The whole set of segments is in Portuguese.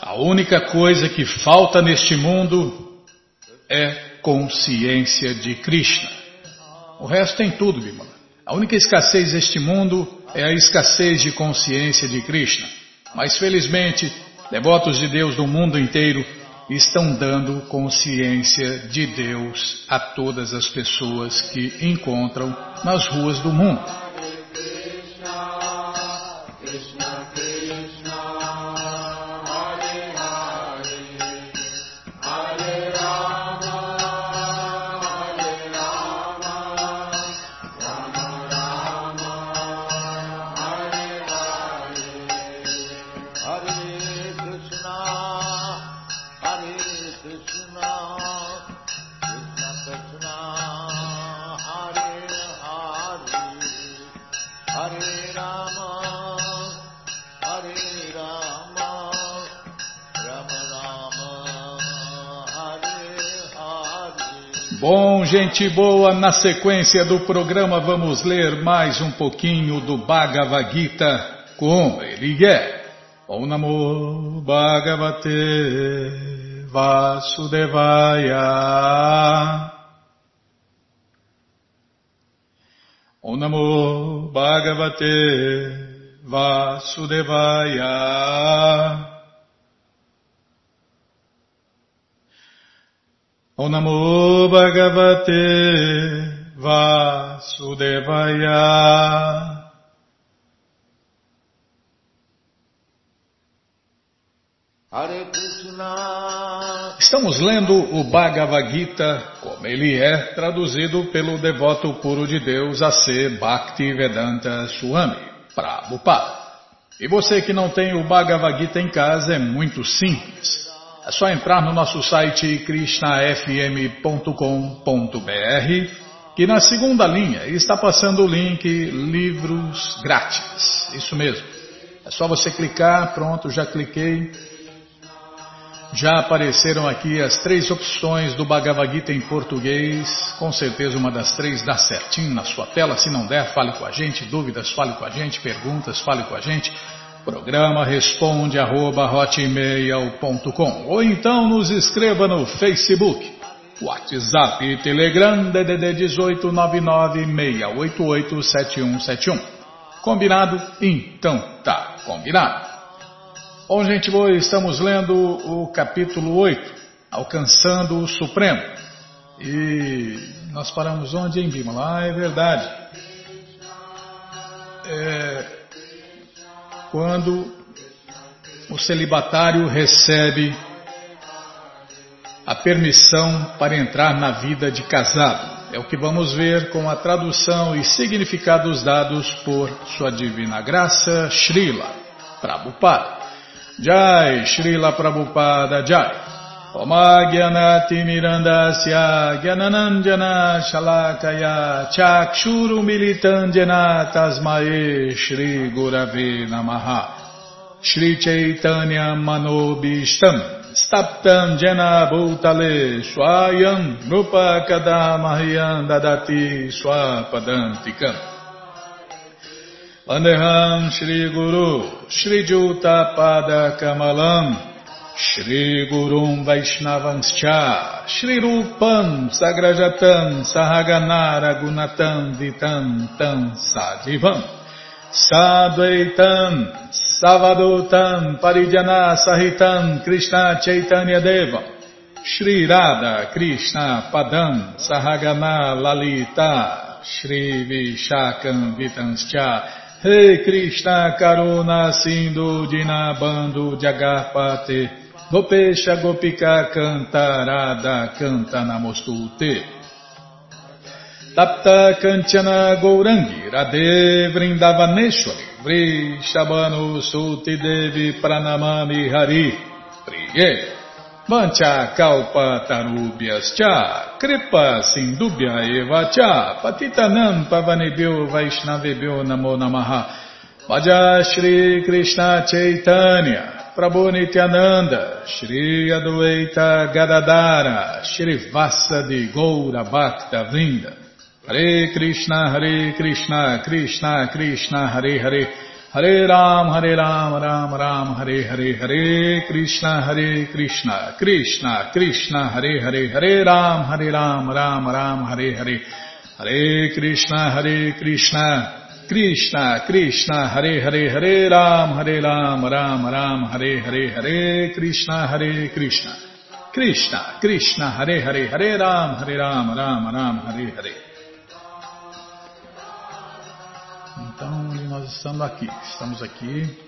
A única coisa que falta neste mundo é consciência de Krishna. O resto tem tudo, Bimala. A única escassez deste mundo é a escassez de consciência de Krishna. Mas felizmente, devotos de Deus do mundo inteiro estão dando consciência de Deus a todas as pessoas que encontram nas ruas do mundo. Bom, gente boa, na sequência do programa vamos ler mais um pouquinho do Bhagavad Gita como ele é. Om Namo Bhagavate Vasudevaya. Om Namo Bhagavate Vasudevaya. Om Namo Bhagavate Vasudevaya. Estamos lendo o Bhagavad Gita como ele é, traduzido pelo devoto puro de Deus A.C. Bhaktivedanta Swami, Prabhupada. E você que não tem o Bhagavad Gita em casa é muito simples. É só entrar no nosso site krishnafm.com.br que na segunda linha está passando o link Livros Grátis. Isso mesmo. É só você clicar, pronto, já cliquei. Já apareceram aqui as três opções do Bhagavad Gita em português. Com certeza uma das três dá certinho na sua tela. Se não der, fale com a gente. Dúvidas, fale com a gente. Perguntas, fale com a gente. Programa responde arroba hotmail.com ou então nos escreva no Facebook, WhatsApp e Telegram DDD 18 996887171. Combinado? Então tá, combinado. Bom, gente boa, estamos lendo o capítulo 8, Alcançando o Supremo. E nós paramos onde, hein, Bima? Lá é verdade. É, quando o celibatário recebe a permissão para entrar na vida de casado. É o que vamos ver com a tradução e significados dados por Sua Divina Graça, Srila Prabhupada. Jai, Srila Prabhupada Jai. Omagyanati Mirandasya Gyananandjana Shalakaya Chakshuru Militandjana Tasmae Shri Gurave Namaha. Shri Chaitanya Manobishtam Staptam Jena Bhutale Swayam Rupa Kadamahyam Dadati Swapadantikam. Vandeham Shri Gurum Vaishnavanscha Shri Rupam Sagrajatam Sahaganara Gunatam Vitam Tam Sadivam Sadvaitam Savadutam Parijana Sahitam Krishna Chaitanya Devam. Shri Radha Krishna Padam Sahagana Lalita Shri Vishakam Vitanscha Rei Krishna Karuna Sindhu Dinabando Jagarpate Gopesha Gopika Cantarada Canta Namostute Tapta Kanchana Gourangi Radhe Vrindavaneshwari Vrishabhanu Suti Devi Pranamami Hari Priye Mancha Kalpa Tarubhyas Cha Kripa Sindubhya Eva Cha Patitanam Pavanebhyo Vaishnavebhyo Namo Namaha. Vaja Shri Krishna Chaitanya Prabhu Nityananda, Shri Adwaita Gadadara, Shri Vassa de Goura Bhakta Vrinda, Hare Krishna, Hare Krishna, Krishna Krishna, Hare Hare, Hare Ram, Hare Ram, Ram Ram, Hare Hare, Hare Krishna, Hare Krishna, Krishna, Krishna, Hare Hare, Hare Ram, Hare Ram, Ram Ram, Hare Hare, Hare Krishna, Hare Krishna, Krishna, Krishna, Hare Hare, Hare Ram, Hare Ram, Ram Ram, Hare Hare, Hare Krishna, Hare Krishna, Krishna, Krishna, Hare Hare, Hare Ram, Hare Ram, Ram Ram, Hare Hare. Então, nós estamos aqui, estamos aqui.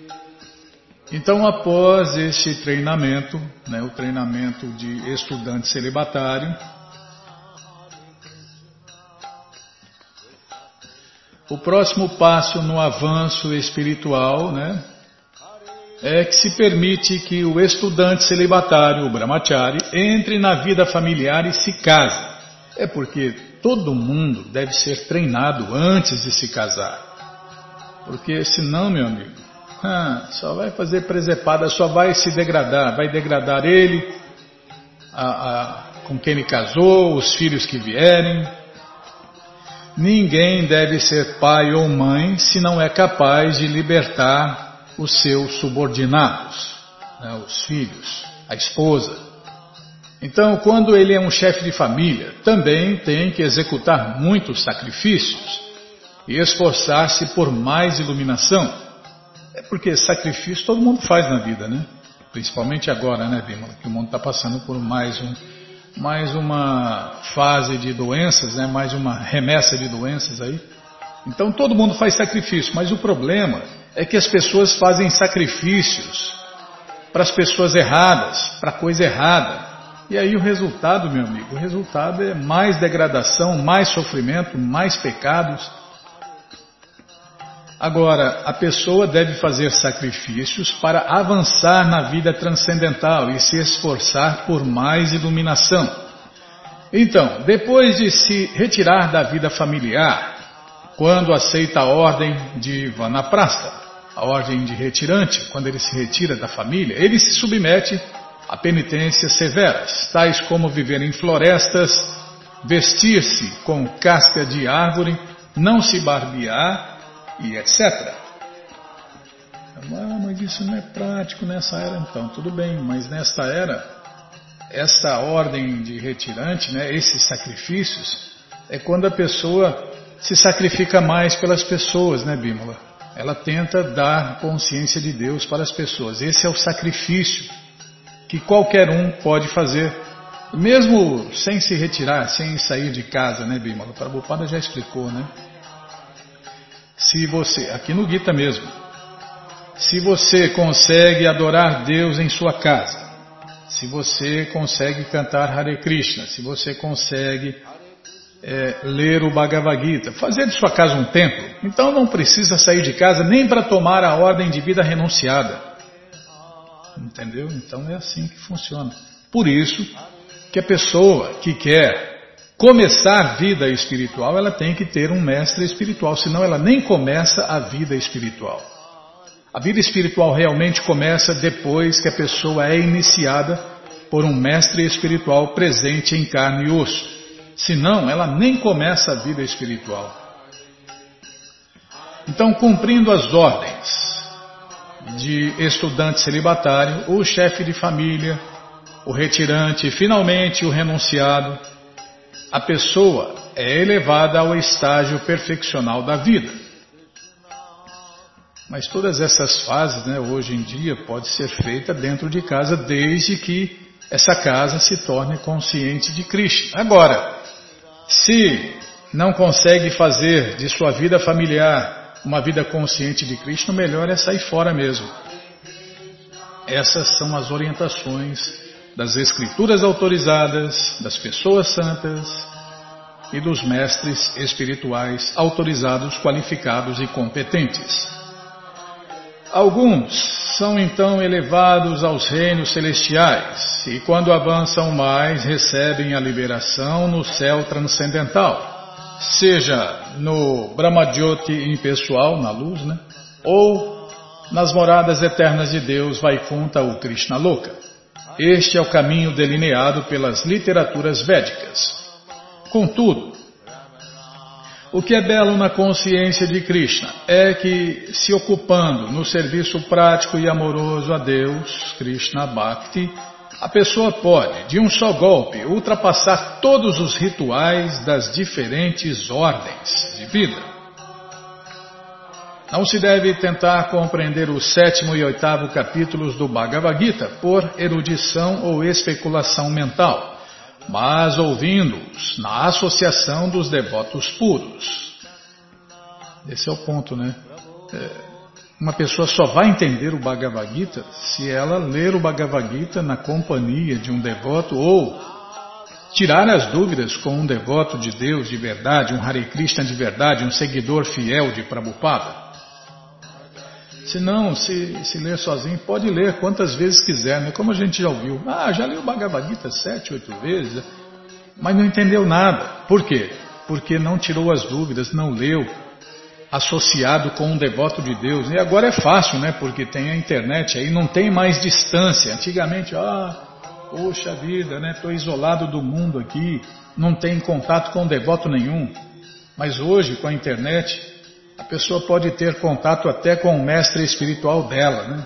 Então, após este treinamento, né, o treinamento de estudante celibatário, O próximo passo no avanço espiritual, né, é que se permite que o estudante celibatário, o brahmachari, entre na vida familiar e se case. É porque todo mundo deve ser treinado antes de se casar. Porque senão, meu amigo, ah, só vai fazer presepada, só vai se degradar, vai degradar ele, a, a, com quem ele casou, os filhos que vierem, Ninguém deve ser pai ou mãe se não é capaz de libertar os seus subordinados, né, os filhos, a esposa. Então, quando ele é um chefe de família, também tem que executar muitos sacrifícios e esforçar-se por mais iluminação. É porque sacrifício todo mundo faz na vida, né? Principalmente agora, né, Bima? Que o mundo está passando por mais um mais uma fase de doenças, né? mais uma remessa de doenças aí. Então todo mundo faz sacrifício, mas o problema é que as pessoas fazem sacrifícios para as pessoas erradas, para coisa errada. E aí o resultado, meu amigo, o resultado é mais degradação, mais sofrimento, mais pecados. Agora, a pessoa deve fazer sacrifícios para avançar na vida transcendental e se esforçar por mais iluminação. Então, depois de se retirar da vida familiar, quando aceita a ordem de Vanaprasta, a ordem de retirante, quando ele se retira da família, ele se submete a penitências severas, tais como viver em florestas, vestir-se com casca de árvore, não se barbear e etc. Ah, mas isso não é prático nessa era então. Tudo bem, mas nesta era, esta ordem de retirante, né, esses sacrifícios, é quando a pessoa se sacrifica mais pelas pessoas, né, Bímola? Ela tenta dar consciência de Deus para as pessoas. Esse é o sacrifício que qualquer um pode fazer, mesmo sem se retirar, sem sair de casa, né, Bímola? O Prabhupada já explicou, né? Se você, aqui no Gita mesmo, se você consegue adorar Deus em sua casa, se você consegue cantar Hare Krishna, se você consegue é, ler o Bhagavad Gita, fazer de sua casa um templo, então não precisa sair de casa nem para tomar a ordem de vida renunciada. Entendeu? Então é assim que funciona. Por isso que a pessoa que quer começar vida espiritual, ela tem que ter um mestre espiritual, senão ela nem começa a vida espiritual. A vida espiritual realmente começa depois que a pessoa é iniciada por um mestre espiritual presente em carne e osso. Senão, ela nem começa a vida espiritual. Então, cumprindo as ordens de estudante celibatário, o chefe de família, o retirante e finalmente o renunciado, a pessoa é elevada ao estágio perfeccional da vida. Mas todas essas fases, né, hoje em dia, pode ser feita dentro de casa, desde que essa casa se torne consciente de Krishna. Agora, se não consegue fazer de sua vida familiar uma vida consciente de Krishna, o melhor é sair fora mesmo. Essas são as orientações das escrituras autorizadas, das pessoas santas e dos mestres espirituais autorizados, qualificados e competentes. Alguns são então elevados aos reinos celestiais e, quando avançam mais, recebem a liberação no céu transcendental, seja no Brahmadjoti impessoal, na luz, né? ou nas moradas eternas de Deus, Vaikunta ou Krishna Loka. Este é o caminho delineado pelas literaturas védicas. Contudo, O que é belo na consciência de Krishna é que, se ocupando no serviço prático e amoroso a Deus, Krishna Bhakti, a pessoa pode, de um só golpe, ultrapassar todos os rituais das diferentes ordens de vida. Não se deve tentar compreender o sétimo e oitavo capítulos do Bhagavad Gita por erudição ou especulação mental mas ouvindo-os na associação dos devotos puros. Esse é o ponto, né? É, uma pessoa só vai entender o Bhagavad Gita se ela ler o Bhagavad Gita na companhia de um devoto ou tirar as dúvidas com um devoto de Deus de verdade, um Hare Krishna de verdade, um seguidor fiel de Prabhupada. Se não, se, se ler sozinho, pode ler quantas vezes quiser, né? Como a gente já ouviu. Ah, já leu o Bhagavad Gita sete, oito vezes, mas não entendeu nada. Por quê? Porque não tirou as dúvidas, não leu, associado com um devoto de Deus. E agora é fácil, né? Porque tem a internet, aí não tem mais distância. Antigamente, ah, poxa vida, né? Estou isolado do mundo aqui, não tem contato com devoto nenhum. Mas hoje, com a internet, a pessoa pode ter contato até com o mestre espiritual dela, né?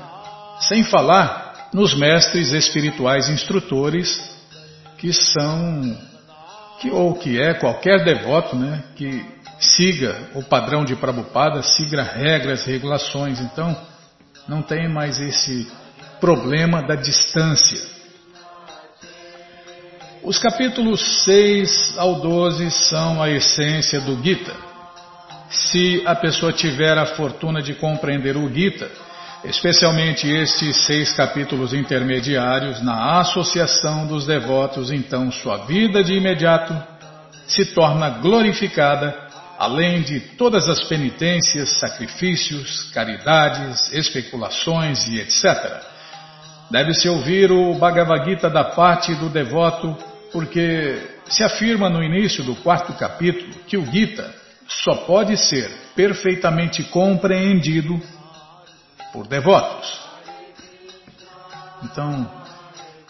sem falar nos mestres espirituais instrutores que são, que, ou que é qualquer devoto né, que siga o padrão de Prabhupada, siga regras, regulações. Então, não tem mais esse problema da distância. Os capítulos 6 ao 12 são a essência do Gita se a pessoa tiver a fortuna de compreender o Gita, especialmente estes seis capítulos intermediários, na associação dos devotos, então sua vida de imediato se torna glorificada, além de todas as penitências, sacrifícios, caridades, especulações e etc. Deve-se ouvir o Bhagavad Gita da parte do devoto, porque se afirma no início do quarto capítulo que o Gita só pode ser perfeitamente compreendido por devotos. Então,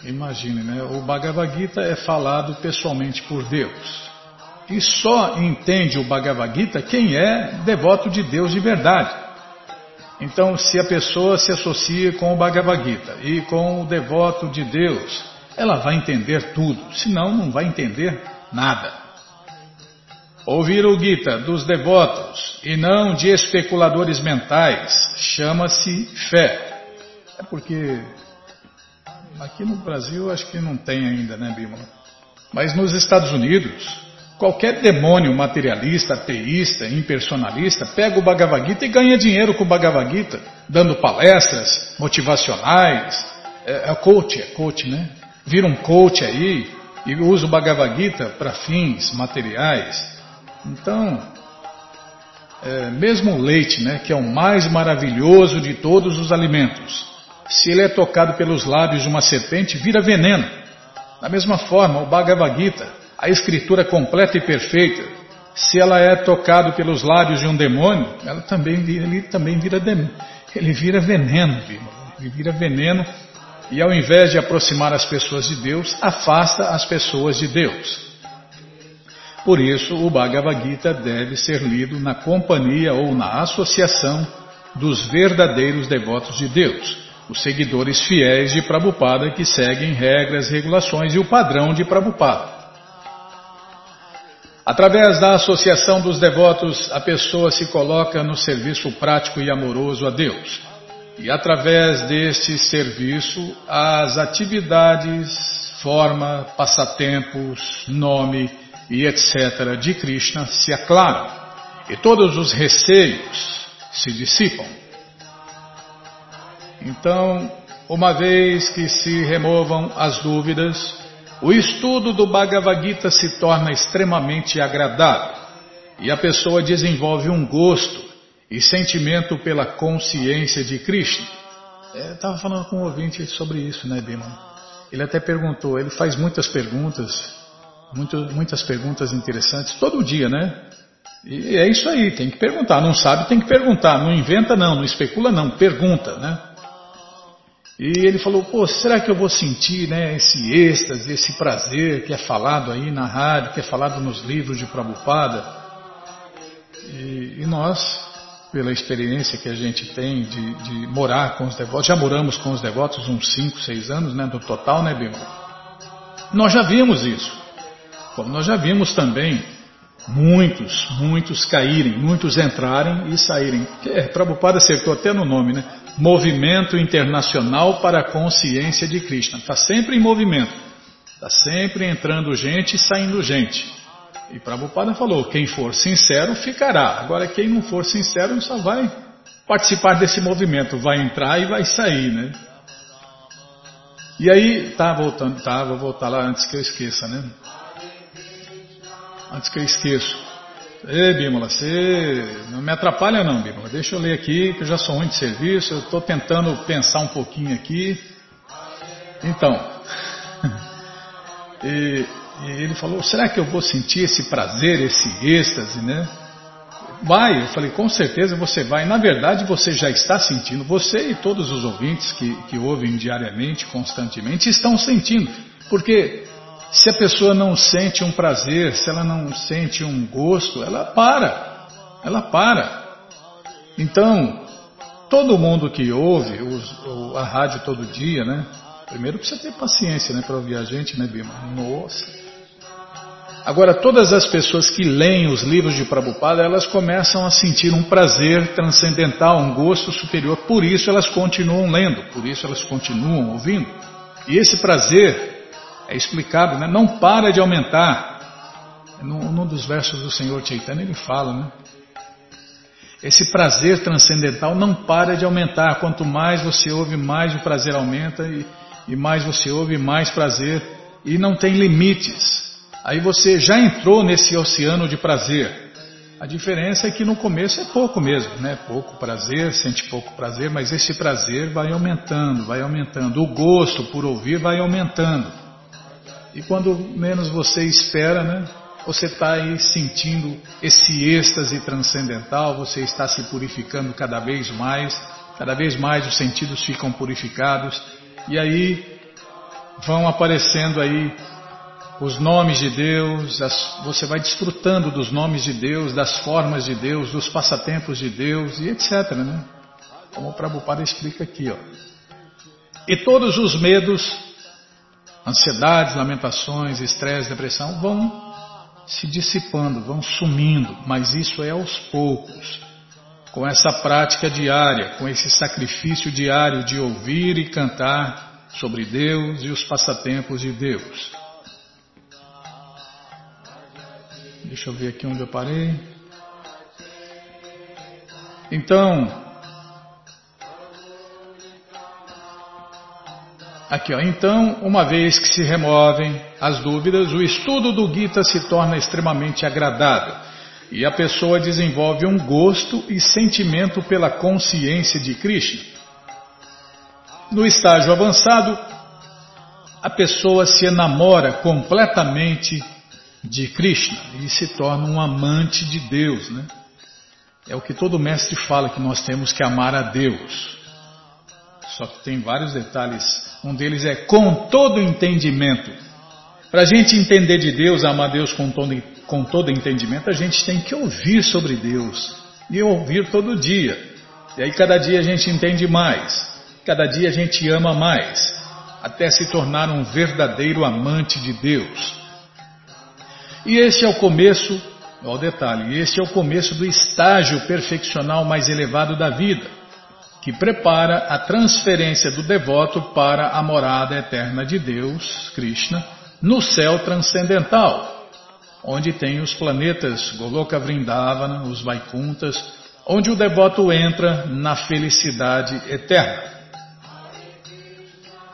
imagine, né? o Bhagavad Gita é falado pessoalmente por Deus. E só entende o Bhagavad Gita quem é devoto de Deus de verdade. Então, se a pessoa se associa com o Bhagavad Gita e com o devoto de Deus, ela vai entender tudo, senão não vai entender nada. Ouvir o Gita dos devotos e não de especuladores mentais chama-se fé. É porque aqui no Brasil acho que não tem ainda, né, Bímola? Mas nos Estados Unidos, qualquer demônio materialista, ateísta, impersonalista pega o Bhagavad Gita e ganha dinheiro com o Bhagavad Gita, dando palestras motivacionais. É, é coach, é coach, né? Vira um coach aí e usa o Bhagavad Gita para fins materiais. Então, é, mesmo o leite, né, que é o mais maravilhoso de todos os alimentos, se ele é tocado pelos lábios de uma serpente, vira veneno. Da mesma forma, o Bhagavad Gita, a escritura completa e perfeita, se ela é tocado pelos lábios de um demônio, ela também ele também vira demônio. Ele vira veneno, ele vira veneno e ao invés de aproximar as pessoas de Deus, afasta as pessoas de Deus. Por isso, o Bhagavad Gita deve ser lido na companhia ou na associação dos verdadeiros devotos de Deus, os seguidores fiéis de Prabhupada que seguem regras, regulações e o padrão de Prabhupada. Através da associação dos devotos, a pessoa se coloca no serviço prático e amoroso a Deus. E através deste serviço, as atividades, forma, passatempos, nome, e etc. de Krishna se aclaram e todos os receios se dissipam. Então, uma vez que se removam as dúvidas, o estudo do Bhagavad Gita se torna extremamente agradável e a pessoa desenvolve um gosto e sentimento pela consciência de Krishna. É, estava falando com um ouvinte sobre isso, né, Bima? Ele até perguntou, ele faz muitas perguntas muito, muitas perguntas interessantes todo dia, né? E é isso aí, tem que perguntar. Não sabe, tem que perguntar. Não inventa, não. Não especula, não. Pergunta, né? E ele falou: pô, será que eu vou sentir né, esse êxtase, esse prazer que é falado aí na rádio, que é falado nos livros de Prabhupada? E, e nós, pela experiência que a gente tem de, de, morar com os devotos, já moramos com os devotos uns 5, 6 anos, né, no total, né, Bima? Nós já vimos isso. Como nós já vimos também muitos, muitos caírem, muitos entrarem e saírem. É, Prabhupada acertou até no nome, né? Movimento Internacional para a Consciência de Krishna. Está sempre em movimento. Está sempre entrando gente e saindo gente. E Prabhupada falou: quem for sincero ficará. Agora, quem não for sincero só vai participar desse movimento, vai entrar e vai sair, né? E aí, tá voltando, tá, vou voltar lá antes que eu esqueça, né? Antes que eu esqueça. Ei, Bímola, você não me atrapalha não, Bímola. Deixa eu ler aqui, que eu já sou ruim de serviço, eu estou tentando pensar um pouquinho aqui. Então, e, e ele falou, será que eu vou sentir esse prazer, esse êxtase, né? Vai, eu falei, com certeza você vai. Na verdade, você já está sentindo, você e todos os ouvintes que, que ouvem diariamente, constantemente, estão sentindo. Porque se a pessoa não sente um prazer, se ela não sente um gosto, ela para. Ela para. Então, todo mundo que ouve os, a rádio todo dia, né? Primeiro precisa ter paciência, né, para ouvir a gente, né, Bima? Nossa. Agora, todas as pessoas que leem os livros de Prabhupada, elas começam a sentir um prazer transcendental, um gosto superior. Por isso elas continuam lendo, por isso elas continuam ouvindo. E esse prazer é explicado, né? não para de aumentar. Num, dos versos do Senhor Chaitanya ele fala, né? Esse prazer transcendental não para de aumentar. Quanto mais você ouve, mais o prazer aumenta e, e mais você ouve, mais prazer. E não tem limites. Aí você já entrou nesse oceano de prazer. A diferença é que no começo é pouco mesmo, né? Pouco prazer, sente pouco prazer, mas esse prazer vai aumentando, vai aumentando. O gosto por ouvir vai aumentando. E quando menos você espera, né? Você está aí sentindo esse êxtase transcendental, você está se purificando cada vez mais, cada vez mais os sentidos ficam purificados, e aí vão aparecendo aí os nomes de Deus, as, você vai desfrutando dos nomes de Deus, das formas de Deus, dos passatempos de Deus e etc. Né? Como o Prabhupada explica aqui. Ó. E todos os medos, ansiedades, lamentações, estresse, depressão vão se dissipando, vão sumindo, mas isso é aos poucos. Com essa prática diária, com esse sacrifício diário de ouvir e cantar sobre Deus e os passatempos de Deus. Deixa eu ver aqui onde eu parei. Então, aqui ó, então, uma vez que se removem as dúvidas, o estudo do Gita se torna extremamente agradável e a pessoa desenvolve um gosto e sentimento pela consciência de Krishna. No estágio avançado, a pessoa se enamora completamente de Krishna e se torna um amante de Deus, né? É o que todo mestre fala que nós temos que amar a Deus. Só que tem vários detalhes. Um deles é com todo entendimento. Para a gente entender de Deus, amar Deus com todo, com todo entendimento, a gente tem que ouvir sobre Deus. E ouvir todo dia. E aí cada dia a gente entende mais. Cada dia a gente ama mais. Até se tornar um verdadeiro amante de Deus. E este é o começo, olha o detalhe, este é o começo do estágio perfeccional mais elevado da vida, que prepara a transferência do devoto para a morada eterna de Deus, Krishna, no céu transcendental, onde tem os planetas Goloka Vrindavana, os Vaikuntas, onde o devoto entra na felicidade eterna.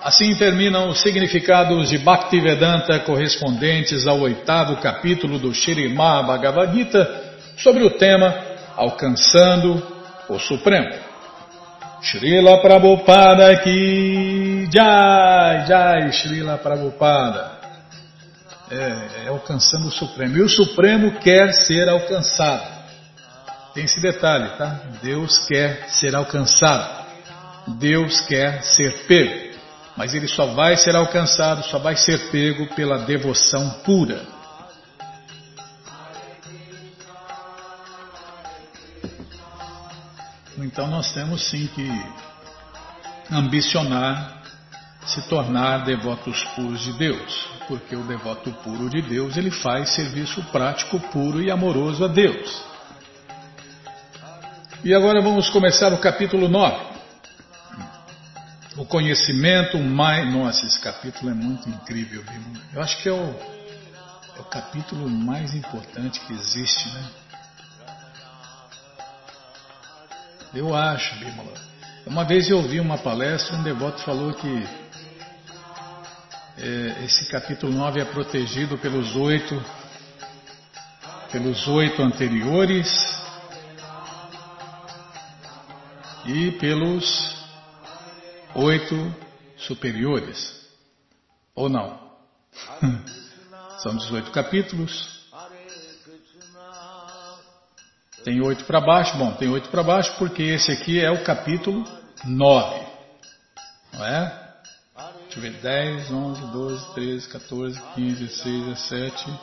Assim terminam os significados de Bhaktivedanta correspondentes ao oitavo capítulo do Shirimá Bhagavad Gita sobre o tema Alcançando o Supremo. Srila Prabhupada aqui, Jai, Jai, Srila Prabhupada. É, é alcançando o Supremo. E o Supremo quer ser alcançado. Tem esse detalhe, tá? Deus quer ser alcançado. Deus quer ser pego mas ele só vai ser alcançado, só vai ser pego pela devoção pura. Então nós temos sim que ambicionar se tornar devotos puros de Deus, porque o devoto puro de Deus ele faz serviço prático puro e amoroso a Deus. E agora vamos começar o capítulo 9. O conhecimento mais. Nossa, esse capítulo é muito incrível, viu? Eu acho que é o, é o capítulo mais importante que existe, né? Eu acho, Bímola. Uma vez eu ouvi uma palestra, um devoto falou que é, esse capítulo 9 é protegido pelos oito, pelos oito anteriores e pelos oito superiores. Ou não? São 18 capítulos. Tem oito para baixo? Bom, tem oito para baixo porque esse aqui é o capítulo 9. Não é? Deixa eu ver, 10, 11, 12, 13, 14, 15, 16, 17,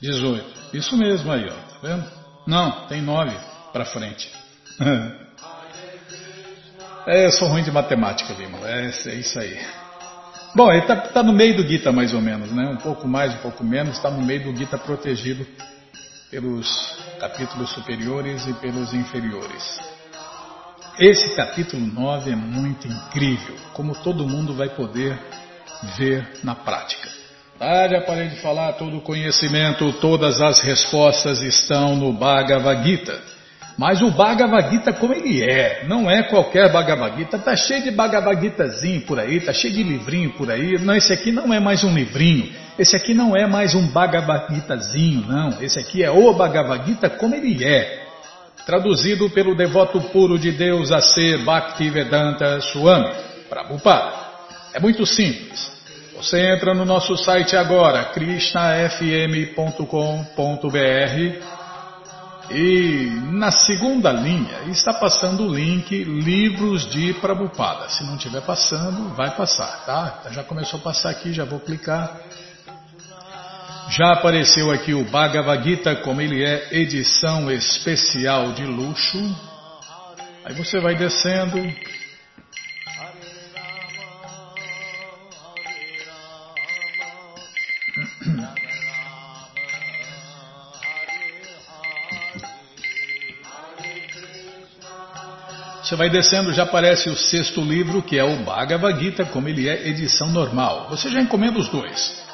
18. Isso mesmo aí, ó. Tá vendo? Não, tem 9 para frente. é, eu sou ruim de matemática, Lima. É, é isso aí. Bom, ele está tá no meio do Gita, mais ou menos, né? Um pouco mais, um pouco menos, está no meio do Gita protegido pelos capítulos superiores e pelos inferiores. Esse capítulo 9 é muito incrível, como todo mundo vai poder ver na prática. Já parei de falar, todo o conhecimento, todas as respostas estão no Bhagavad Gita. Mas o Bhagavad Gita como ele é, não é qualquer Bhagavad Gita, tá cheio de Bhagavad Gitazinho por aí, tá cheio de livrinho por aí. Não, esse aqui não é mais um livrinho, esse aqui não é mais um Bhagavad Gitazinho, não. Esse aqui é o Bhagavad Gita como ele é traduzido pelo devoto puro de Deus a ser Bhaktivedanta Swami Prabhupada. É muito simples. Você entra no nosso site agora, krishnafm.com.br e na segunda linha está passando o link Livros de Prabhupada. Se não estiver passando, vai passar, tá? Já começou a passar aqui, já vou clicar. Já apareceu aqui o Bhagavad Gita, como ele é edição especial de luxo. Aí você vai descendo. Você vai descendo, já aparece o sexto livro, que é o Bhagavad Gita, como ele é edição normal. Você já encomenda os dois.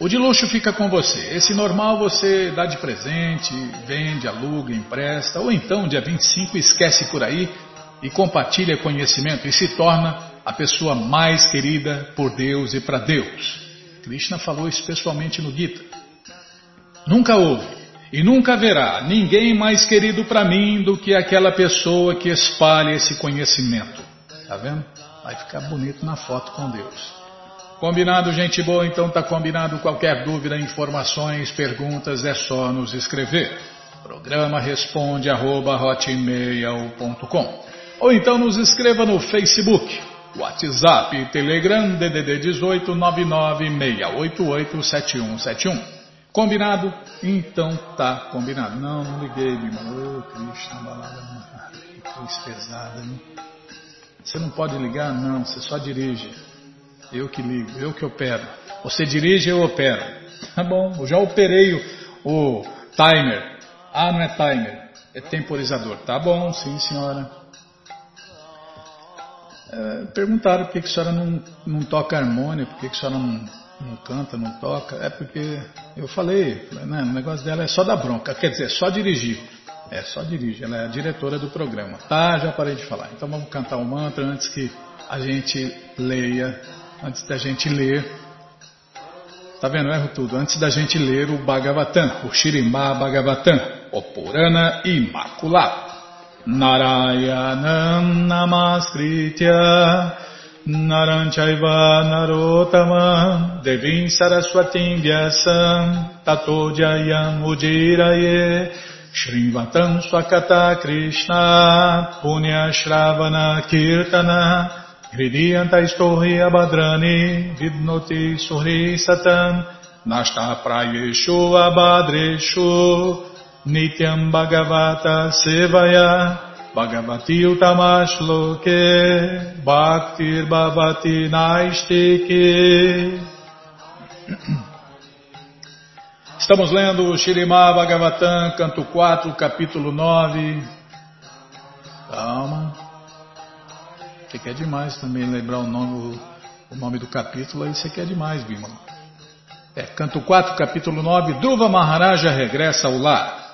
O de luxo fica com você. Esse normal você dá de presente, vende, aluga, empresta, ou então dia 25 esquece por aí e compartilha conhecimento e se torna a pessoa mais querida por Deus e para Deus. Krishna falou isso pessoalmente no Gita. Nunca houve e nunca haverá ninguém mais querido para mim do que aquela pessoa que espalha esse conhecimento. Tá vendo? Vai ficar bonito na foto com Deus. Combinado, gente boa? Então tá combinado. Qualquer dúvida, informações, perguntas, é só nos escrever. Programa responde arroba, Ou então nos escreva no Facebook, WhatsApp, Telegram, DDD 18 996887171. Combinado? Então tá combinado. Não, não liguei, mano. Ô, Cristo, balada, que coisa pesada, né? Você não pode ligar? Não, você só dirige. Eu que ligo, eu que opero. Você dirige, eu opero. Tá bom, eu já operei o, o timer. Ah, não é timer, é temporizador. Tá bom, sim, senhora. É, perguntaram por que, que a senhora não, não toca harmônia, por que, que a senhora não, não canta, não toca. É porque eu falei, né, o negócio dela é só dar bronca, quer dizer, só dirigir. É, só dirige, ela é a diretora do programa. Tá, já parei de falar. Então vamos cantar o um mantra antes que a gente leia antes da gente ler. Tá vendo? Eu erro tudo. Antes da gente ler o Bhagavatam, o Shirimá Bhagavatam, o Purana Imaculado. Narayanam Namaskritya Naranchaiva Narotama Devim Saraswatim Vyasam Tato Jayam Ujiraye Swakata Krishna Punya Shravana Kirtana Hridiyantaistohi abhadrani vidnoti surhi satam nashta abhadreshu nityam bhagavata sevaya Bhagavati Utamashloke Bhaktir Bhavati Naistike Estamos lendo o Shirimá Bhagavatam, canto 4, capítulo 9. Calma. Você quer demais também lembrar o nome, o nome do capítulo, aí você quer demais, Bima. É, canto 4, capítulo 9, Dhruva Maharaja regressa ao lar.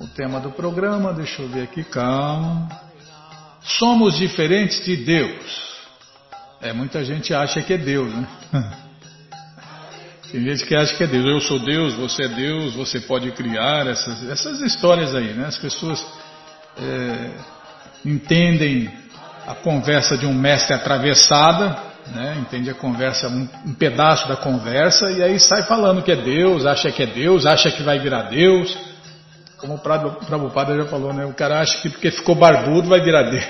O tema do programa, deixa eu ver aqui, calma. Somos diferentes de Deus. É, muita gente acha que é Deus, né? Tem gente que acha que é Deus. Eu sou Deus, você é Deus, você pode criar essas, essas histórias aí, né? As pessoas é, entendem a conversa de um mestre atravessada, né? entende a conversa, um, um, pedaço da conversa, e aí sai falando que é Deus, acha que é Deus, acha que vai virar Deus. Como o Prabhupada já falou, né? O cara acha que porque ficou barbudo vai virar Deus.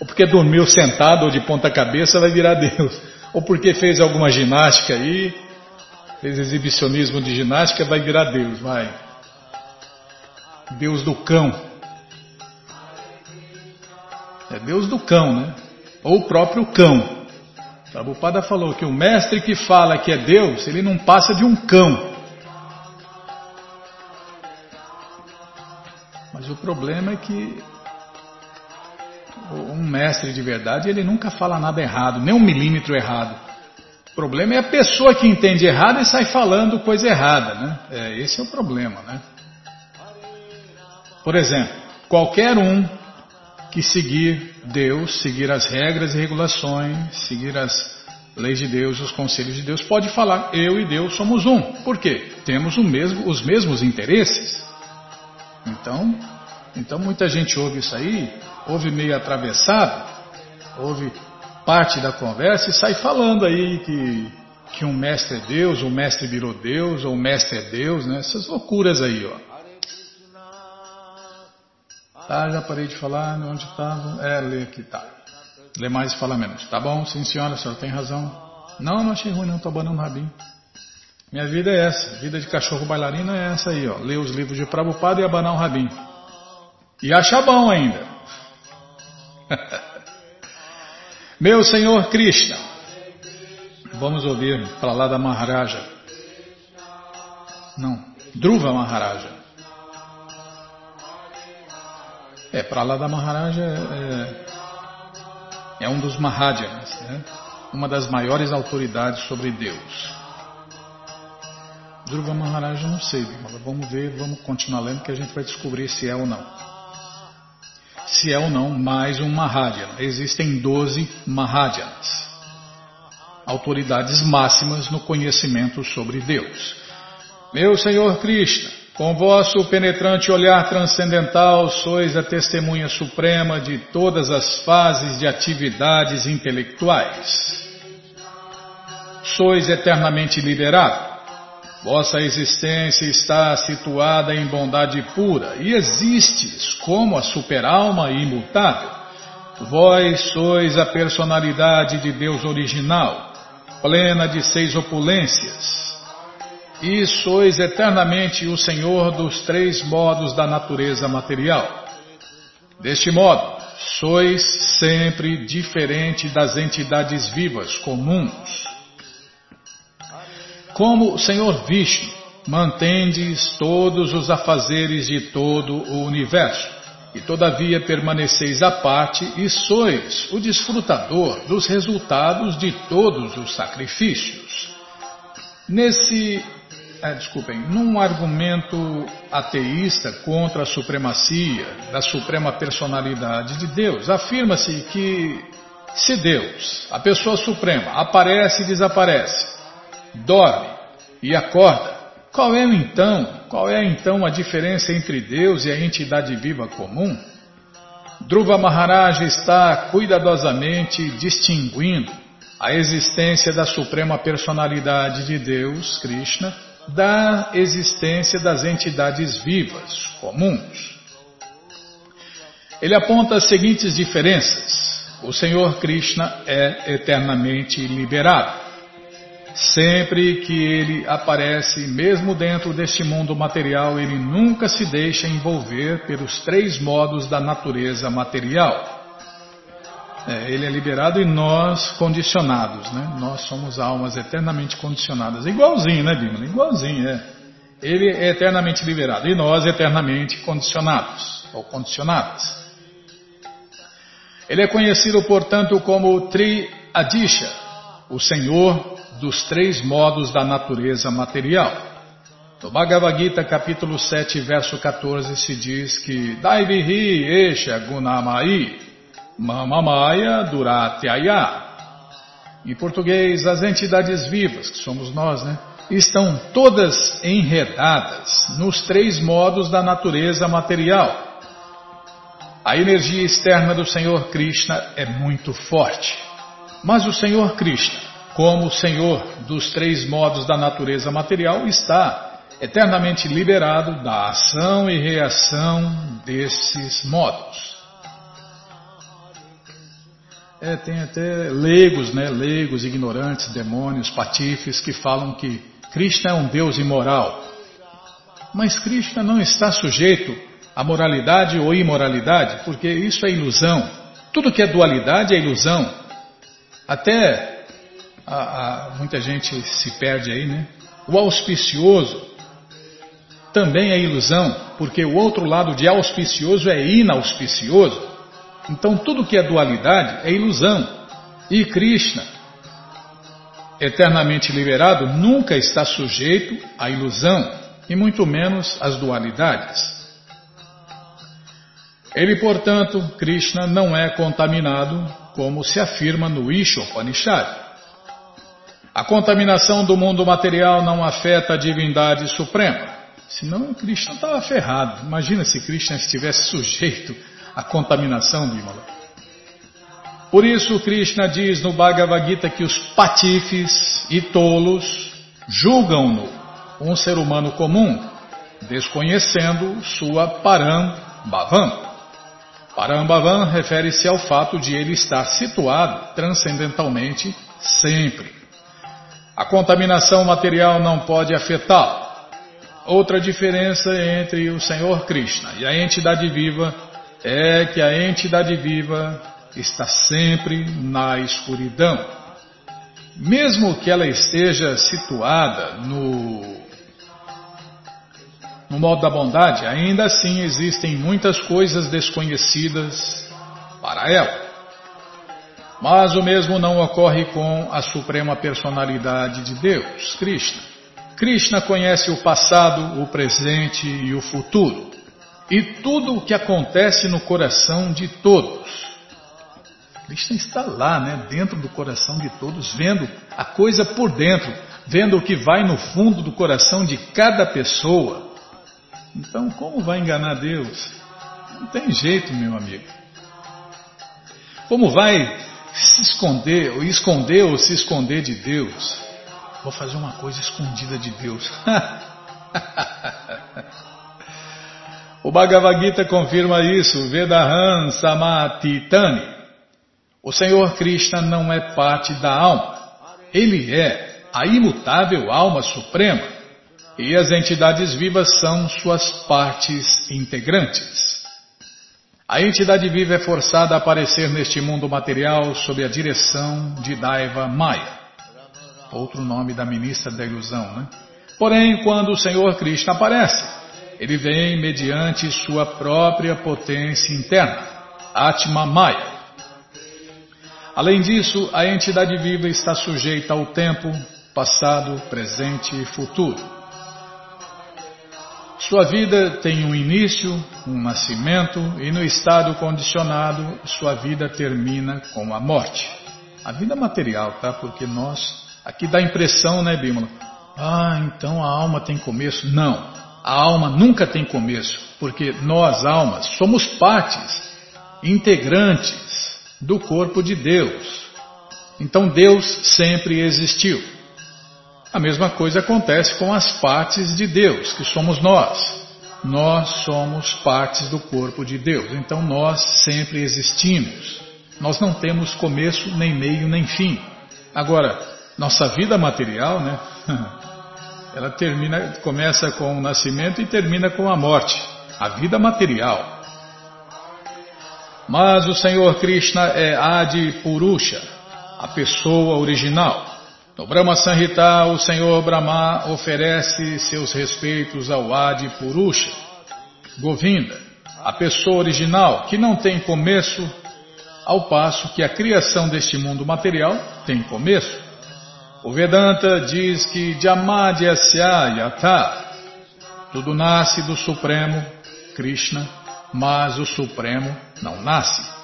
Ou porque dormiu sentado ou de ponta cabeça vai virar Deus. Ou porque fez alguma ginástica aí, fez exibicionismo de ginástica, vai virar Deus, vai. Deus do cão. É Deus do cão, né? Ou o próprio cão. Prabhupada falou que o mestre que fala que é Deus, ele não passa de um cão. Mas o problema é que um mestre de verdade, ele nunca fala nada errado, nem um milímetro errado. O problema é a pessoa que entende errado e sai falando coisa errada, né? É, esse é o problema, né? Por exemplo, qualquer um que seguir Deus, seguir as regras e regulações, seguir as leis de Deus, os conselhos de Deus, pode falar, eu e Deus somos um. Por quê? Temos mesmo, os mesmos interesses. Então, então muita gente ouve isso aí, ouve meio atravessado, ouve parte da conversa e sai falando aí que, que um mestre é Deus, um mestre virou Deus, ou um mestre é Deus, né? Essas loucuras aí, ó. Tá, já parei de falar, onde estava? É, lê aqui, tá. Lê mais e fala menos. Tá bom, sim senhora, a senhora tem razão. Não, não achei ruim não, tô abanando o rabinho. Minha vida é essa, vida de cachorro bailarino é essa aí, ó. Ler os livros de Prabhupada e abanar o rabinho. E achar bom ainda. Meu Senhor Krishna, vamos ouvir para lá da Maharaja. Não, Dhruva Maharaja. É, para lá da Maharaja é, é, um dos Mahajanas, né? uma das maiores autoridades sobre Deus. Dhruva Maharaja não sei, vamos ver, vamos continuar lendo que a gente vai descobrir se é ou não. Se é ou não mais um Mahajana. Existem 12 Mahajanas, autoridades máximas no conhecimento sobre Deus. Meu Senhor Krishna, com vosso penetrante olhar transcendental, sois a testemunha suprema de todas as fases de atividades intelectuais. Sois eternamente liberado. Vossa existência está situada em bondade pura e existes como a superalma imutável. Vós sois a personalidade de Deus original, plena de seis opulências, e sois eternamente o Senhor dos três modos da natureza material. Deste modo, sois sempre diferente das entidades vivas comuns. Como o Senhor Vishnu, mantendes todos os afazeres de todo o universo, e todavia permaneceis à parte e sois o desfrutador dos resultados de todos os sacrifícios. Nesse é, desculpem, num argumento ateísta contra a supremacia da suprema personalidade de Deus, afirma-se que se Deus, a pessoa suprema, aparece e desaparece, dorme e acorda, qual é então, qual é então a diferença entre Deus e a entidade viva comum? Dhruva Maharaj está cuidadosamente distinguindo a existência da suprema personalidade de Deus, Krishna, da existência das entidades vivas comuns. Ele aponta as seguintes diferenças. O Senhor Krishna é eternamente liberado. Sempre que ele aparece, mesmo dentro deste mundo material, ele nunca se deixa envolver pelos três modos da natureza material. É, ele é liberado e nós condicionados, né? Nós somos almas eternamente condicionadas. Igualzinho, né, Bímola? Igualzinho, é. Ele é eternamente liberado e nós eternamente condicionados ou condicionadas. Ele é conhecido, portanto, como Tri Adisha, o Senhor dos três modos da natureza material. No Bhagavad Gita, capítulo 7, verso 14, se diz que Daivihi Esha Gunamai Mamamaya Duratyaya. Em português, as entidades vivas, que somos nós, né? Estão todas enredadas nos três modos da natureza material. A energia externa do Senhor Krishna é muito forte. Mas o Senhor Krishna como Senhor dos três modos da natureza material, está eternamente liberado da ação e reação desses modos. É, tem até leigos, né, leigos, ignorantes, demônios, patifes que falam que Krishna é um Deus imoral. Mas Krishna não está sujeito à moralidade ou imoralidade, porque isso é ilusão. Tudo que é dualidade é ilusão. Até a, a, muita gente se perde aí, né? O auspicioso também é ilusão, porque o outro lado de auspicioso é inauspicioso. Então tudo que é dualidade é ilusão. E Krishna, eternamente liberado, nunca está sujeito à ilusão, e muito menos às dualidades. Ele, portanto, Krishna não é contaminado, como se afirma no Ishopanishad. A contaminação do mundo material não afeta a divindade suprema. Senão Krishna estava ferrado. Imagina se Krishna estivesse sujeito à contaminação, Bimala. Por isso Krishna diz no Bhagavad Gita que os patifes e tolos julgam-no um ser humano comum, desconhecendo sua Param Bhavam. Param Bhavam refere-se ao fato de ele estar situado transcendentalmente sempre. A contaminação material não pode afetá-lo. Outra diferença entre o Senhor Krishna e a entidade viva é que a entidade viva está sempre na escuridão. Mesmo que ela esteja situada no, no modo da bondade, ainda assim existem muitas coisas desconhecidas para ela. Mas o mesmo não ocorre com a Suprema Personalidade de Deus, Krishna. Krishna conhece o passado, o presente e o futuro. E tudo o que acontece no coração de todos. Krishna está lá, né, dentro do coração de todos, vendo a coisa por dentro, vendo o que vai no fundo do coração de cada pessoa. Então, como vai enganar Deus? Não tem jeito, meu amigo. Como vai se esconder, ou esconder ou se esconder de Deus. Vou fazer uma coisa escondida de Deus. o Bhagavad Gita confirma isso, Vedaham Samatitani. O Senhor Krishna não é parte da alma. Ele é a imutável alma suprema. E as entidades vivas são suas partes integrantes. A entidade viva é forçada a aparecer neste mundo material sob a direção de Daiva Maya, outro nome da ministra da ilusão, né? Porém, quando o Senhor Krishna aparece, ele vem mediante sua própria potência interna, Atma Maya. Além disso, a entidade viva está sujeita ao tempo, passado, presente e futuro. Sua vida tem um início, um nascimento, e no estado condicionado, sua vida termina com a morte. A vida material, tá? Porque nós, aqui dá a impressão, né, Bímola? Ah, então a alma tem começo. Não, a alma nunca tem começo, porque nós, almas, somos partes integrantes do corpo de Deus. Então Deus sempre existiu. A mesma coisa acontece com as partes de Deus, que somos nós. Nós somos partes do corpo de Deus, então nós sempre existimos. Nós não temos começo, nem meio, nem fim. Agora, Nossa vida material, né? Ela termina, começa com o nascimento e termina com a morte. A vida material. Mas o Senhor Krishna é Adi Purusha, a pessoa original. No Brahma Sanhita, o Senhor Brahma oferece seus respeitos ao Adi Purusha, Govinda, a pessoa original que não tem começo, ao passo que a criação deste mundo material tem começo. O Vedanta diz que Jamadhyasya Yata, tudo nasce do Supremo, Krishna, mas o Supremo não nasce.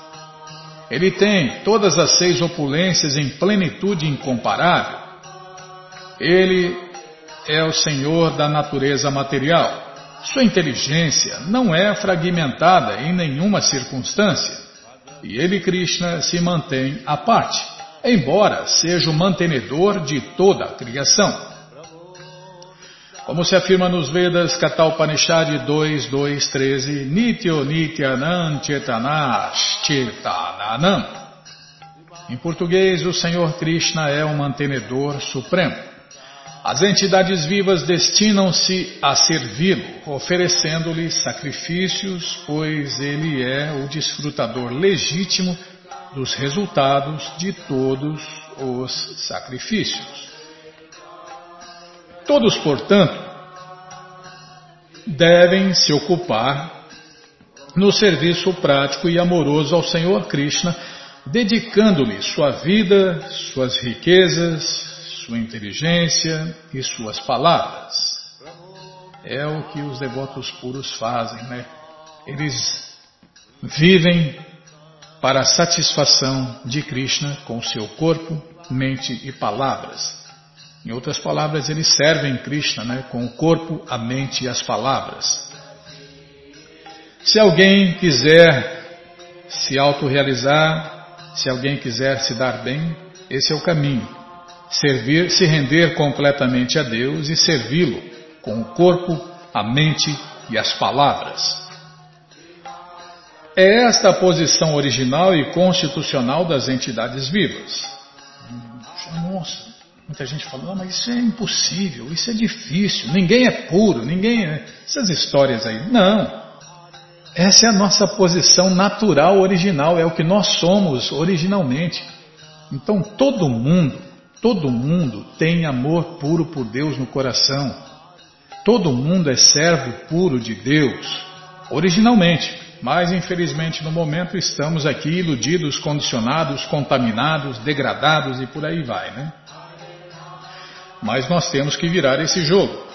Ele tem todas as seis opulências em plenitude incomparável. Ele é o Senhor da natureza material. Sua inteligência não é fragmentada em nenhuma circunstância. E ele, Krishna, se mantém à parte, embora seja o mantenedor de toda a criação. Como se afirma nos Vedas Katalpanishad 2, 2, 13, Nityo Nityanam Chetanash Chetananam. Em português, o Senhor Krishna é o mantenedor supremo. As entidades vivas destinam-se a servi-lo, oferecendo-lhe sacrifícios, pois ele é o desfrutador legítimo dos resultados de todos os sacrifícios. Todos, portanto, devem se ocupar no serviço prático e amoroso ao Senhor Krishna, dedicando-lhe sua vida, suas riquezas, sua inteligência e suas palavras. É o que os devotos puros fazem, né? Eles vivem para a satisfação de Krishna com seu corpo, mente e palavras. Em outras palavras, eles servem Krishna né, com o corpo, a mente e as palavras. Se alguém quiser se autorrealizar, se alguém quiser se dar bem, esse é o caminho. Servir, se render completamente a Deus e servi-lo com o corpo, a mente e as palavras. É esta a posição original e constitucional das entidades vivas. Nossa, Muita gente fala, mas isso é impossível, isso é difícil, ninguém é puro, ninguém é. Essas histórias aí. Não. Essa é a nossa posição natural, original, é o que nós somos originalmente. Então todo mundo, todo mundo tem amor puro por Deus no coração. Todo mundo é servo puro de Deus, originalmente. Mas infelizmente no momento estamos aqui iludidos, condicionados, contaminados, degradados e por aí vai, né? Mas nós temos que virar esse jogo.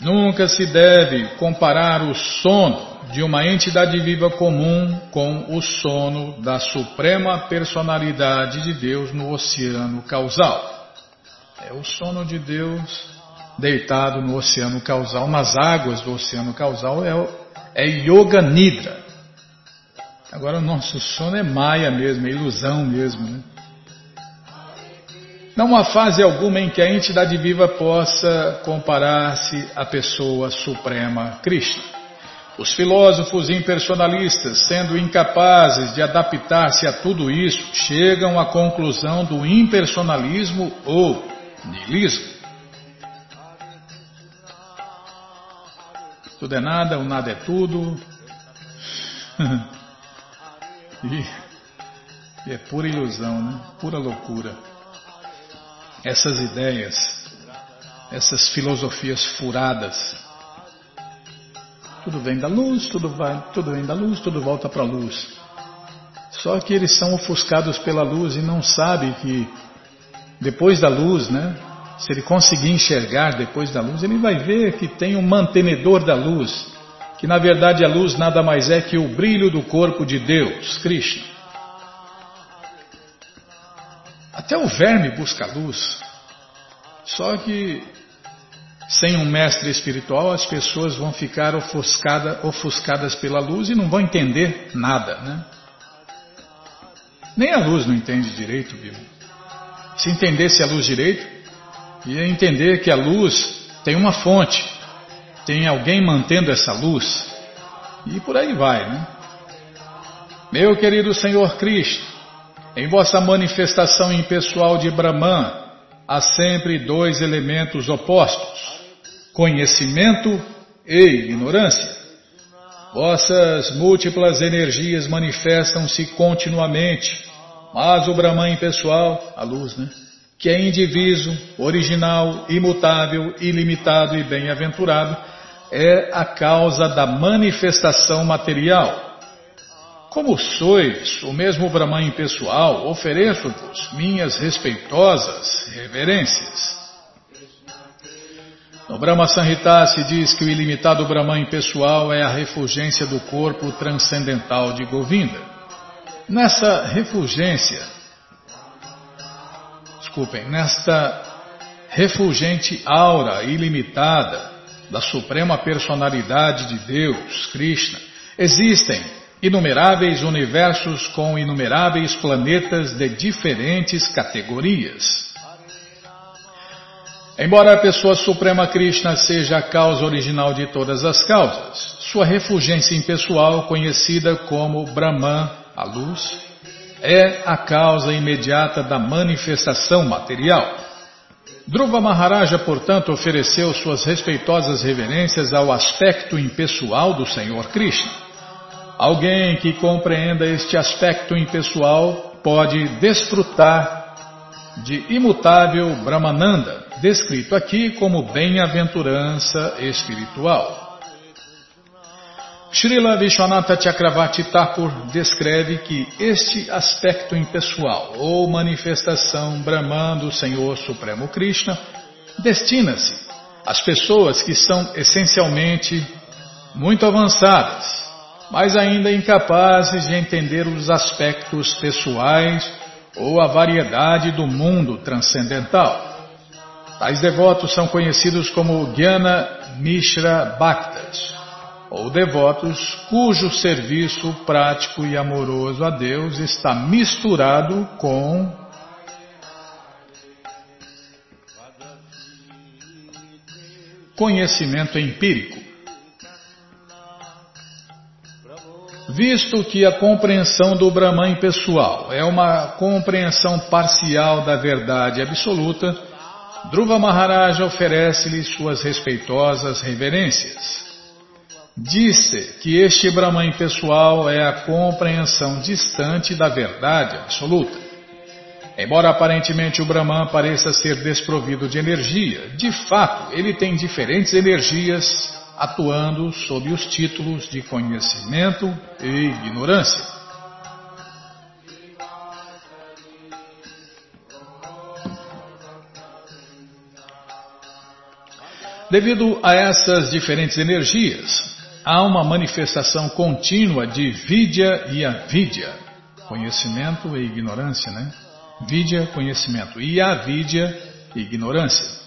Nunca se deve comparar o sono de uma entidade viva comum com o sono da Suprema Personalidade de Deus no oceano causal. É o sono de Deus deitado no oceano causal, nas águas do oceano causal, é, é Yoga Nidra. Agora o nosso sono é maia mesmo, é ilusão mesmo. Né? Não há fase alguma em que a entidade viva possa comparar-se à pessoa suprema Krishna. Os filósofos impersonalistas, sendo incapazes de adaptar-se a tudo isso, chegam à conclusão do impersonalismo ou niilismo. Tudo é nada, o nada é tudo. e, e é pura ilusão, né? pura loucura essas ideias, essas filosofias furadas. Tudo vem da luz, tudo vai, tudo vem da luz, tudo volta para a luz. Só que eles são ofuscados pela luz e não sabem que depois da luz, né? Se ele conseguir enxergar depois da luz, ele vai ver que tem um mantenedor da luz, que na verdade a luz nada mais é que o brilho do corpo de Deus, Krishna. Até o verme busca luz. Só que sem um mestre espiritual as pessoas vão ficar ofuscada, ofuscadas pela luz e não vão entender nada, né? Nem a luz não entende direito, viu? Se entendesse a luz direito, ia entender que a luz tem uma fonte, tem alguém mantendo essa luz, e por aí vai, né? Meu querido Senhor Cristo, em vossa manifestação impessoal de Brahman, há sempre dois elementos opostos: conhecimento e ignorância. Vossas múltiplas energias manifestam-se continuamente, mas o Brahman impessoal, a luz, né? Que é indiviso, original, imutável, ilimitado e bem-aventurado, é a causa da manifestação material como sois o mesmo Brahman impessoal, ofereço-vos minhas respeitosas reverências. No Brahma Sanhita se diz que o ilimitado Brahman impessoal é a refulgência do corpo transcendental de Govinda. Nessa refulgência, desculpem, nesta refulgente aura ilimitada da Suprema Personalidade de Deus, Krishna, existem inumeráveis universos com inumeráveis planetas de diferentes categorias. Embora a pessoa suprema Krishna seja a causa original de todas as causas, sua refulgência impessoal, conhecida como Brahman, a luz, é a causa imediata da manifestação material. Dhruva Maharaja, portanto, ofereceu suas respeitosas reverências ao aspecto impessoal do Senhor Krishna. Alguém que compreenda este aspecto impessoal pode desfrutar de imutável Brahmananda, descrito aqui como bem-aventurança espiritual. Srila Vishwanatha Chakravarti Thakur descreve que este aspecto impessoal, ou manifestação Brahman do Senhor Supremo Krishna, destina-se às pessoas que são essencialmente muito avançadas, mas ainda incapazes de entender os aspectos pessoais ou a variedade do mundo transcendental. Tais devotos são conhecidos como Jnana Mishra Bhaktas, ou devotos cujo serviço prático e amoroso a Deus está misturado com conhecimento empírico. Visto que a compreensão do Brahman pessoal é uma compreensão parcial da verdade absoluta, Dhruva Maharaja oferece-lhe suas respeitosas reverências. Disse que este Brahman pessoal é a compreensão distante da verdade absoluta. Embora aparentemente o Brahman pareça ser desprovido de energia, de fato ele tem diferentes energias atuando sob os títulos de conhecimento e ignorância. Devido a essas diferentes energias, há uma manifestação contínua de vidya e avidya, conhecimento e ignorância, né? Vidya, conhecimento, e avidya, ignorância.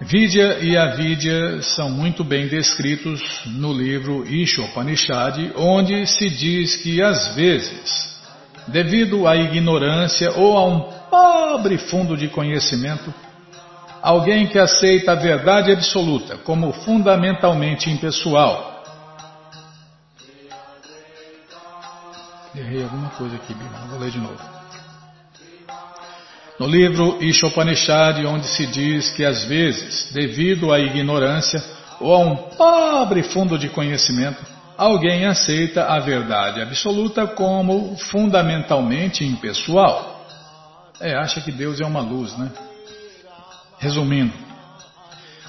Vidya e avidya são muito bem descritos no livro Ishopanishad, onde se diz que às vezes, devido à ignorância ou a um pobre fundo de conhecimento, alguém que aceita a verdade absoluta como fundamentalmente impessoal. Errei alguma coisa aqui, Bima, vou ler de novo. No livro Ishopanishad, onde se diz que às vezes, devido à ignorância ou a um pobre fundo de conhecimento, alguém aceita a verdade absoluta como fundamentalmente impessoal. É, acha que Deus é uma luz, né? Resumindo.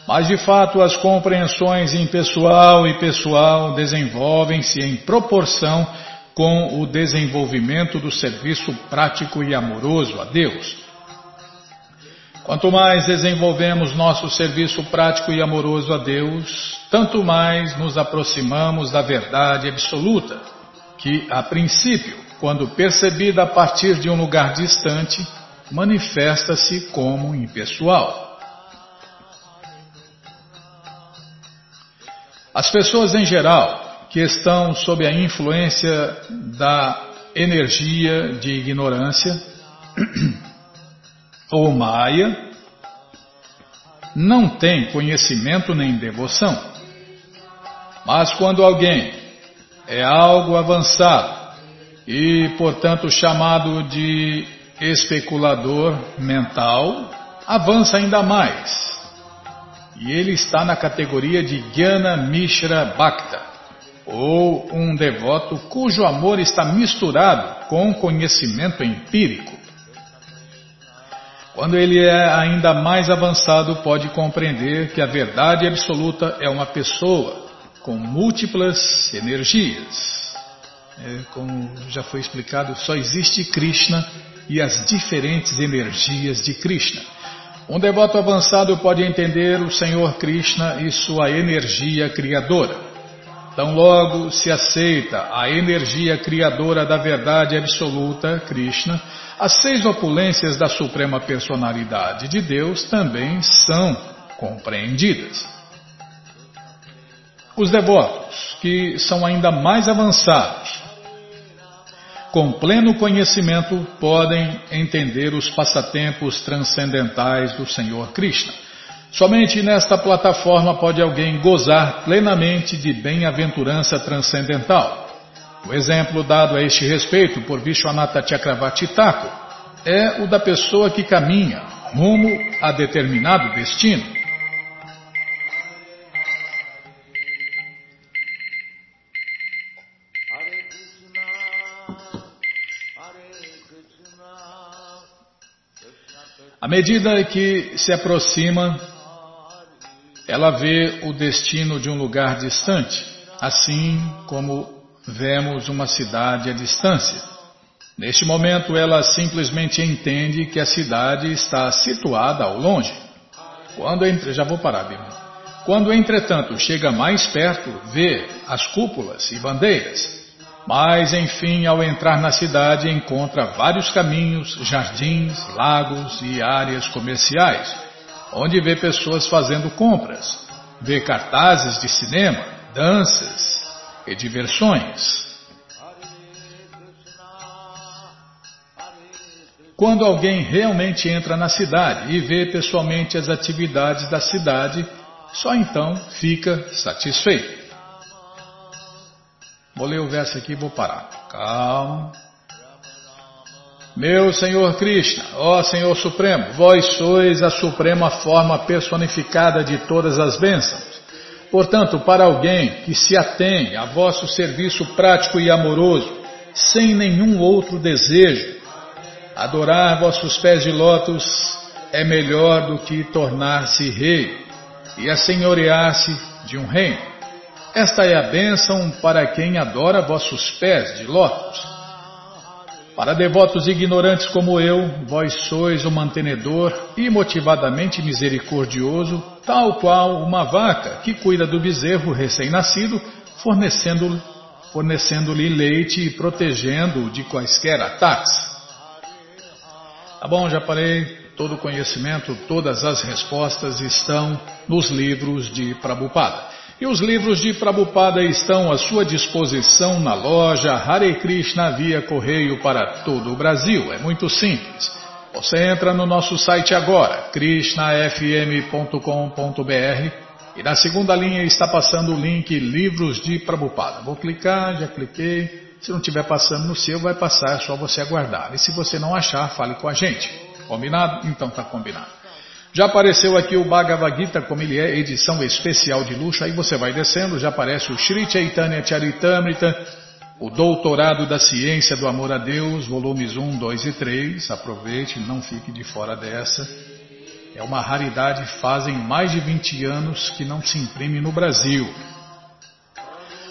Mas de fato as compreensões impessoal e pessoal desenvolvem-se em proporção com o desenvolvimento do serviço prático e amoroso a Deus. Quanto mais desenvolvemos nosso serviço prático e amoroso a Deus, tanto mais nos aproximamos da verdade absoluta, que, a princípio, quando percebida a partir de um lugar distante, manifesta-se como impessoal. As pessoas em geral que estão sob a influência da energia de ignorância ou Maya, não tem conhecimento nem devoção. Mas quando alguém é algo avançado e, portanto, chamado de especulador mental avança ainda mais. E ele está na categoria de Jnana Mishra Bhakta, ou um devoto cujo amor está misturado com conhecimento empírico. Quando ele é ainda mais avançado, pode compreender que a verdade absoluta é uma pessoa com múltiplas energias. É, como já foi explicado, só existe Krishna e as diferentes energias de Krishna. Um devoto avançado pode entender o Senhor Krishna e sua energia criadora. Tão logo se aceita a energia criadora da verdade absoluta, Krishna, as seis opulências da Suprema Personalidade de Deus também são compreendidas. Os devotos, que são ainda mais avançados, com pleno conhecimento, podem entender os passatempos transcendentais do Senhor Krishna. Somente nesta plataforma pode alguém gozar plenamente de bem-aventurança transcendental. O exemplo dado a este respeito por Vishwanatha Chakravarti Thakur é o da pessoa que caminha rumo a determinado destino. À medida que se aproxima, ela vê o destino de um lugar distante, assim como vemos uma cidade à distância. Neste momento, ela simplesmente entende que a cidade está situada ao longe. Quando entre... Já vou parar, Bíblia. Quando, entretanto, chega mais perto, vê as cúpulas e bandeiras. Mas, enfim, ao entrar na cidade, encontra vários caminhos, jardins, lagos e áreas comerciais, onde vê pessoas fazendo compras, vê cartazes de cinema, danças e diversões. Quando alguém realmente entra na cidade e vê pessoalmente as atividades da cidade, só então fica satisfeito. Vou ler o verso aqui e vou parar. Calma. Meu Senhor Krishna, ó Senhor Supremo, vós sois a suprema forma personificada de todas as bênçãos. Portanto, para alguém que se atém a vosso serviço prático e amoroso, sem nenhum outro desejo, adorar vossos pés de lótus é melhor do que tornar-se rei e assenhorear-se de um reino. Esta é a bênção para quem adora vossos pés de lótus. Para devotos ignorantes como eu, vós sois o mantenedor imotivadamente misericordioso, tal qual uma vaca que cuida do bezerro recém-nascido, fornecendo-lhe fornecendo leite e protegendo-o de quaisquer ataques. Tá bom, já parei. Todo o conhecimento, todas as respostas estão nos livros de Prabhupada. E os livros de Prabhupada estão à sua disposição na loja Hare Krishna via correio para todo o Brasil. É muito simples. Você entra no nosso site agora, krishnafm.com.br e na segunda linha está passando o link Livros de Prabhupada. Vou clicar, já cliquei. Se não estiver passando no seu, vai passar, é só você aguardar. E se você não achar, fale com a gente. Combinado? Então tá combinado. Já apareceu aqui o Bhagavad Gita, como ele é, edição especial de luxo. Aí você vai descendo, já aparece o Sri Chaitanya Charitamrita, o Doutorado da Ciência do Amor a Deus, volumes 1, 2 e 3. Aproveite, não fique de fora dessa. É uma raridade, fazem mais de 20 anos que não se imprime no Brasil.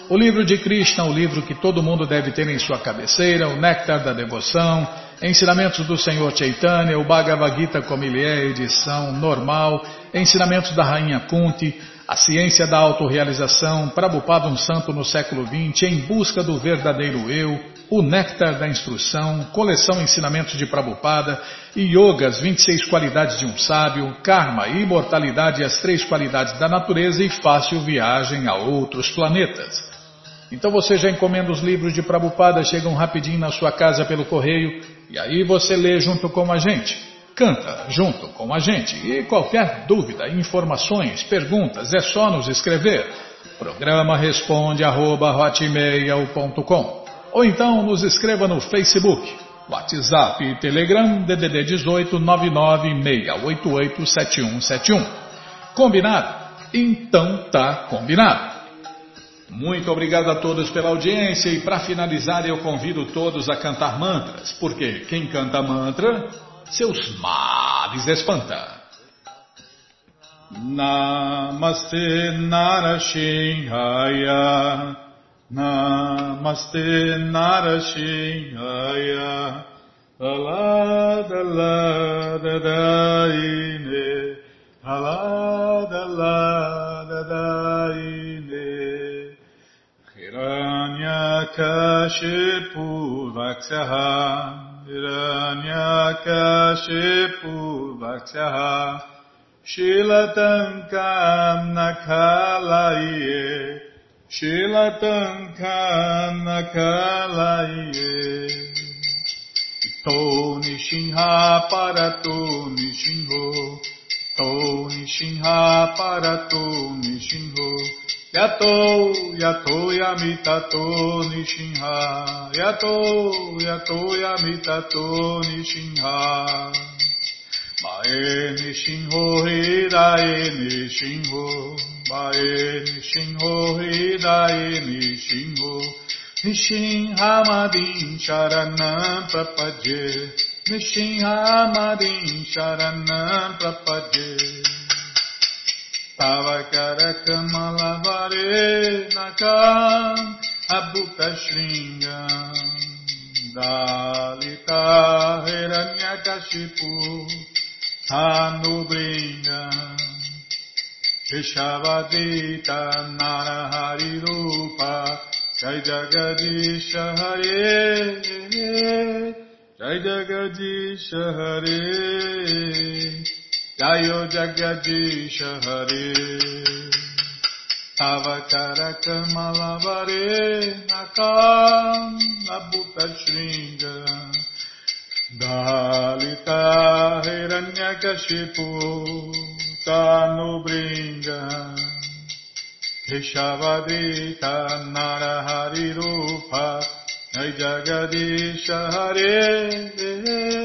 O livro de Krishna, o livro que todo mundo deve ter em sua cabeceira, o Néctar da Devoção, Ensinamentos do Senhor Chaitanya, o Bhagavad Gita como ele é, edição normal, Ensinamentos da Rainha Kunti, a ciência da autorrealização, Prabhupada um santo no século XX, em busca do verdadeiro eu, o Néctar da Instrução, coleção Ensinamentos de Prabhupada, Yoga, as 26 qualidades de um sábio, Karma, imortalidade e as três qualidades da natureza e fácil viagem a outros planetas. Então você já encomenda os livros de Prabhupada, chegam rapidinho na sua casa pelo correio, e aí você lê junto com a gente, canta junto com a gente. E qualquer dúvida, informações, perguntas, é só nos escrever. Programa responde arroba, Ou então nos escreva no Facebook, WhatsApp e Telegram DDD 18 996887171. Combinado? Então tá combinado. Muito obrigado a todos pela audiência e para finalizar eu convido todos a cantar mantras, porque quem canta mantra, seus males espanta. Namaste Narashinhaya Namaste Narashinhaya lada daine Alada lada daine Kashipu Vaksaha Hiranya Kashipu Vaksaha Shilatankam Nakalaye Shilatankam Nakalaye Ito Nishinha Parato Nishinho Ito Nishinha Parato Nishinho Yato Yato Yamitato Nishinha Yato Yato Yamitato Nishinha Mae Nishinho Hirae Nishinho Mae Nishinho Hidaye Nishinho Nishinhamadin Sharanam Prapadye Nishinhamadin Sharanam Prapadye Tavakara Kamalavare Nakam Abhuta Shringam Dalita Hiranyakashipu Anubringam Vishavadita Narahari Rupa Jai Jagadisha Hare Jai Jagadisha Hare Gayo Jagadish Hare Tavakara Kamalavare Nakam Nabuta Shringa Dalita Hiranyakashipu Tanubringa Rishavadita Narahari Rupa Jai Jagadish Hare Hare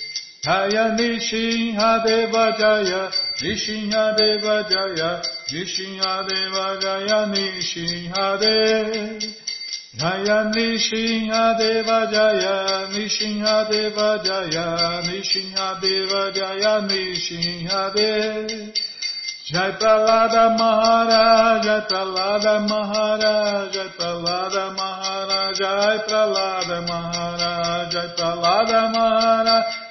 Jaya Nishinha Deva Jaya, Nishinha Deva Jaya, Nishinha Deva Jaya, Nishinha Deva. Jaya Nishinha Deva Jaya, Nishinha Deva Jaya, Nishinha Deva Jaya, Nishinha Deva. Jai Pralada Maharaja, Jai Pralada Maharaja, Jai Pralada Maharaja, Jai Pralada Maharaja, Jai Pralada Maharaj.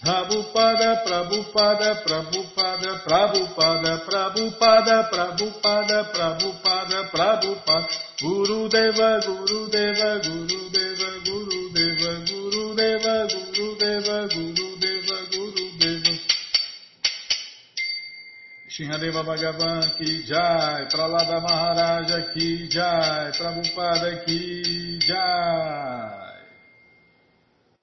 Prabhupada, Prabhupada, Prabhupada, Prabhupada, Prabhupada, Prabhupada, Prabhupada, Prabhupada, Guru Deva, Guru Deva, Guru Deva, Guru Deva, Guru Deva, Guru Deva, Guru Deva, Guru Deva. Shinhadeva Bhagavan ki jai, Pralada Maharaja ki jai, Prabhupada ki jai.